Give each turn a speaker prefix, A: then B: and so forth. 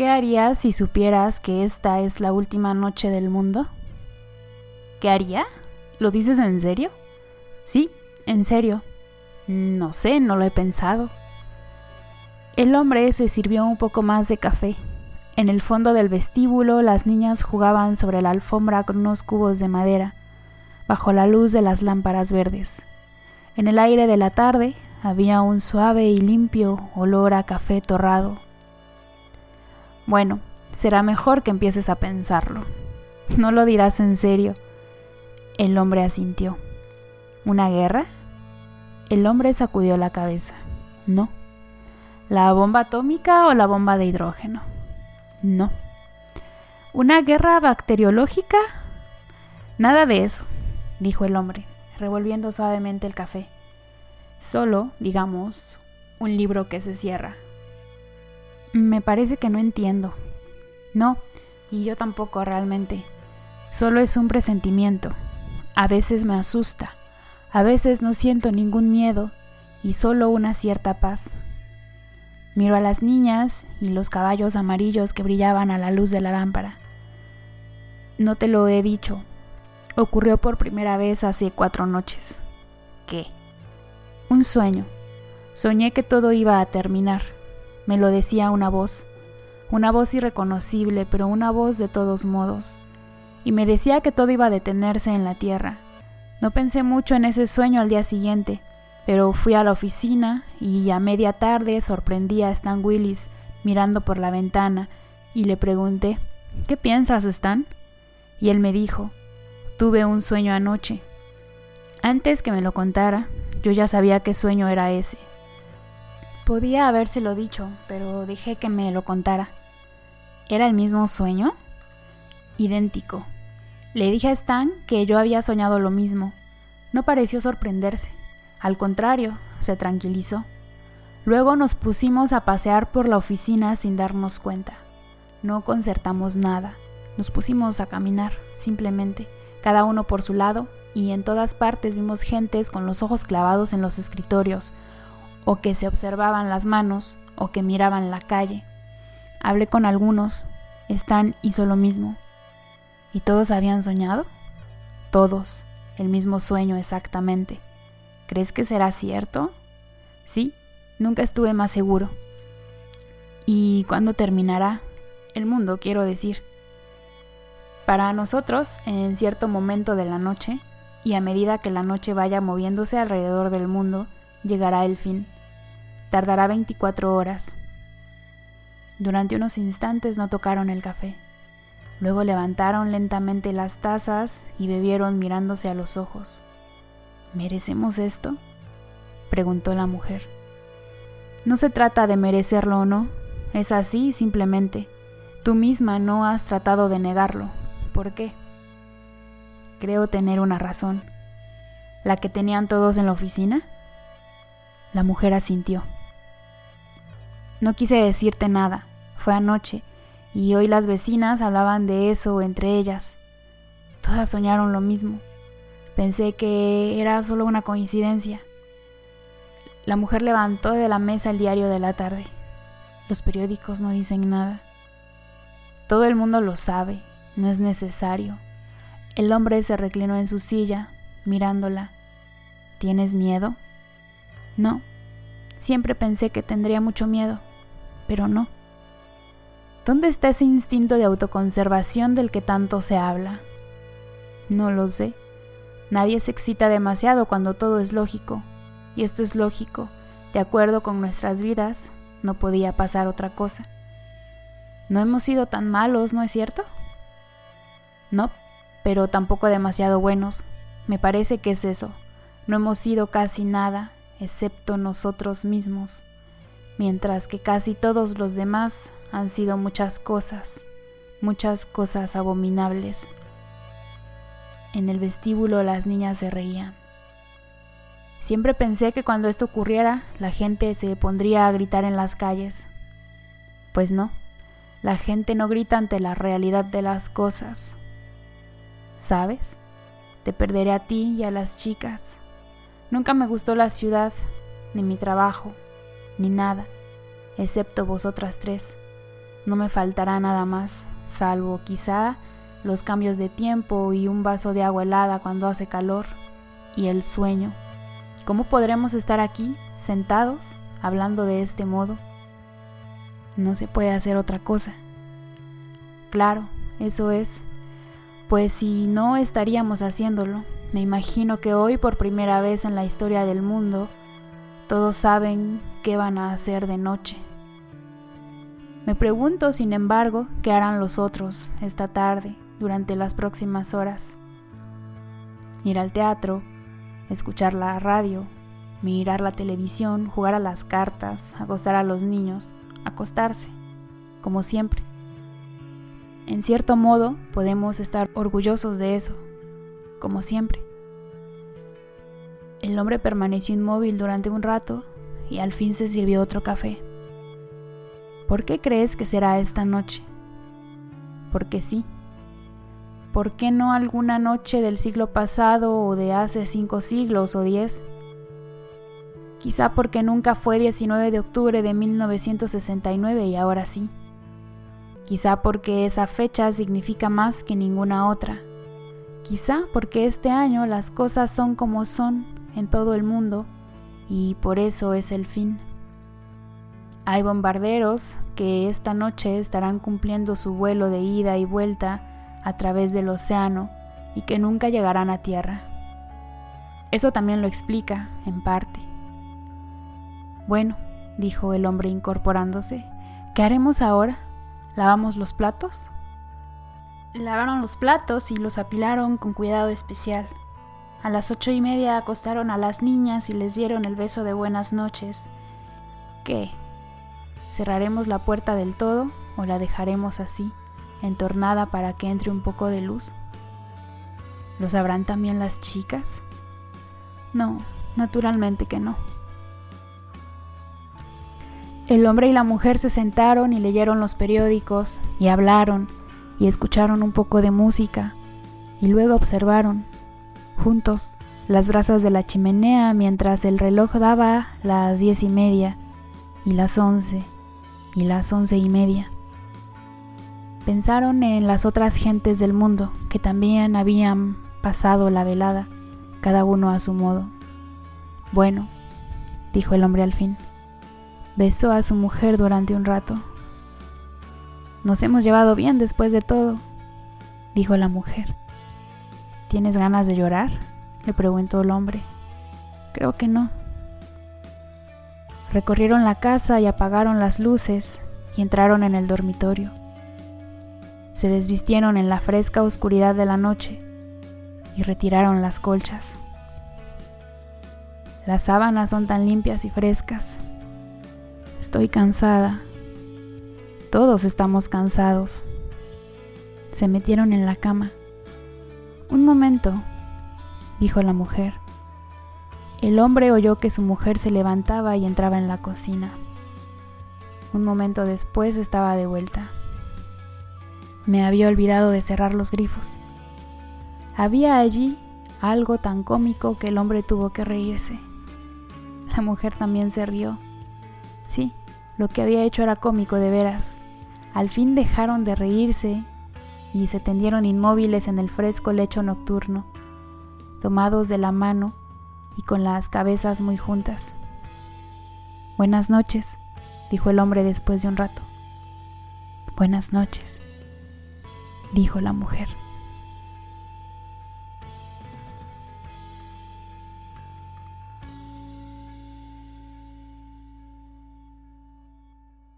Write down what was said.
A: ¿Qué harías si supieras que esta es la última noche del mundo? ¿Qué haría? ¿Lo dices en serio? Sí, en serio. No sé, no lo he pensado. El hombre se sirvió un poco más de café. En el fondo del vestíbulo las niñas jugaban sobre la alfombra con unos cubos de madera, bajo la luz de las lámparas verdes. En el aire de la tarde había un suave y limpio olor a café torrado. Bueno, será mejor que empieces a pensarlo. No lo dirás en serio. El hombre asintió. ¿Una guerra? El hombre sacudió la cabeza. No. ¿La bomba atómica o la bomba de hidrógeno? No. ¿Una guerra bacteriológica? Nada de eso, dijo el hombre, revolviendo suavemente el café. Solo, digamos, un libro que se cierra. Me parece que no entiendo. No, y yo tampoco realmente. Solo es un presentimiento. A veces me asusta, a veces no siento ningún miedo y solo una cierta paz. Miro a las niñas y los caballos amarillos que brillaban a la luz de la lámpara. No te lo he dicho. Ocurrió por primera vez hace cuatro noches. ¿Qué? Un sueño. Soñé que todo iba a terminar. Me lo decía una voz. Una voz irreconocible, pero una voz de todos modos. Y me decía que todo iba a detenerse en la tierra. No pensé mucho en ese sueño al día siguiente pero fui a la oficina y a media tarde sorprendí a Stan Willis mirando por la ventana y le pregunté, ¿qué piensas, Stan? Y él me dijo, tuve un sueño anoche. Antes que me lo contara, yo ya sabía qué sueño era ese. Podía habérselo dicho, pero dejé que me lo contara. ¿Era el mismo sueño? Idéntico. Le dije a Stan que yo había soñado lo mismo. No pareció sorprenderse. Al contrario, se tranquilizó. Luego nos pusimos a pasear por la oficina sin darnos cuenta. No concertamos nada. Nos pusimos a caminar, simplemente, cada uno por su lado, y en todas partes vimos gentes con los ojos clavados en los escritorios, o que se observaban las manos, o que miraban la calle. Hablé con algunos. Stan hizo lo mismo. ¿Y todos habían soñado? Todos. El mismo sueño exactamente. ¿Crees que será cierto? Sí, nunca estuve más seguro. ¿Y cuándo terminará? El mundo, quiero decir. Para nosotros, en cierto momento de la noche, y a medida que la noche vaya moviéndose alrededor del mundo, llegará el fin. Tardará 24 horas. Durante unos instantes no tocaron el café. Luego levantaron lentamente las tazas y bebieron mirándose a los ojos. ¿Merecemos esto? preguntó la mujer. No se trata de merecerlo o no, es así simplemente. Tú misma no has tratado de negarlo. ¿Por qué? Creo tener una razón. ¿La que tenían todos en la oficina? La mujer asintió. No quise decirte nada, fue anoche, y hoy las vecinas hablaban de eso entre ellas. Todas soñaron lo mismo. Pensé que era solo una coincidencia. La mujer levantó de la mesa el diario de la tarde. Los periódicos no dicen nada. Todo el mundo lo sabe, no es necesario. El hombre se reclinó en su silla, mirándola. ¿Tienes miedo? No. Siempre pensé que tendría mucho miedo, pero no. ¿Dónde está ese instinto de autoconservación del que tanto se habla? No lo sé. Nadie se excita demasiado cuando todo es lógico. Y esto es lógico. De acuerdo con nuestras vidas, no podía pasar otra cosa. No hemos sido tan malos, ¿no es cierto? No, pero tampoco demasiado buenos. Me parece que es eso. No hemos sido casi nada, excepto nosotros mismos, mientras que casi todos los demás han sido muchas cosas, muchas cosas abominables. En el vestíbulo las niñas se reían. Siempre pensé que cuando esto ocurriera, la gente se pondría a gritar en las calles. Pues no, la gente no grita ante la realidad de las cosas. ¿Sabes? Te perderé a ti y a las chicas. Nunca me gustó la ciudad, ni mi trabajo, ni nada, excepto vosotras tres. No me faltará nada más, salvo quizá los cambios de tiempo y un vaso de agua helada cuando hace calor, y el sueño. ¿Cómo podremos estar aquí, sentados, hablando de este modo? No se puede hacer otra cosa. Claro, eso es. Pues si no estaríamos haciéndolo, me imagino que hoy por primera vez en la historia del mundo, todos saben qué van a hacer de noche. Me pregunto, sin embargo, qué harán los otros esta tarde, durante las próximas horas. Ir al teatro, escuchar la radio, mirar la televisión, jugar a las cartas, acostar a los niños, acostarse, como siempre. En cierto modo, podemos estar orgullosos de eso, como siempre. El hombre permaneció inmóvil durante un rato y al fin se sirvió otro café. ¿Por qué crees que será esta noche? Porque sí. ¿Por qué no alguna noche del siglo pasado o de hace cinco siglos o diez? Quizá porque nunca fue 19 de octubre de 1969 y ahora sí. Quizá porque esa fecha significa más que ninguna otra. Quizá porque este año las cosas son como son en todo el mundo y por eso es el fin. Hay bombarderos que esta noche estarán cumpliendo su vuelo de ida y vuelta a través del océano y que nunca llegarán a tierra. Eso también lo explica, en parte. Bueno, dijo el hombre incorporándose, ¿qué haremos ahora? ¿Lavamos los platos? Lavaron los platos y los apilaron con cuidado especial. A las ocho y media acostaron a las niñas y les dieron el beso de buenas noches. ¿Qué? ¿Cerraremos la puerta del todo o la dejaremos así, entornada para que entre un poco de luz? ¿Lo sabrán también las chicas? No, naturalmente que no. El hombre y la mujer se sentaron y leyeron los periódicos y hablaron y escucharon un poco de música y luego observaron, juntos, las brasas de la chimenea mientras el reloj daba las diez y media y las once y las once y media. Pensaron en las otras gentes del mundo que también habían pasado la velada, cada uno a su modo. Bueno, dijo el hombre al fin. Besó a su mujer durante un rato. Nos hemos llevado bien después de todo, dijo la mujer. ¿Tienes ganas de llorar? le preguntó el hombre. Creo que no. Recorrieron la casa y apagaron las luces y entraron en el dormitorio. Se desvistieron en la fresca oscuridad de la noche y retiraron las colchas. Las sábanas son tan limpias y frescas Estoy cansada. Todos estamos cansados. Se metieron en la cama. Un momento, dijo la mujer. El hombre oyó que su mujer se levantaba y entraba en la cocina. Un momento después estaba de vuelta. Me había olvidado de cerrar los grifos. Había allí algo tan cómico que el hombre tuvo que reírse. La mujer también se rió. Sí, lo que había hecho era cómico de veras. Al fin dejaron de reírse y se tendieron inmóviles en el fresco lecho nocturno, tomados de la mano y con las cabezas muy juntas. Buenas noches, dijo el hombre después de un rato. Buenas noches, dijo la mujer.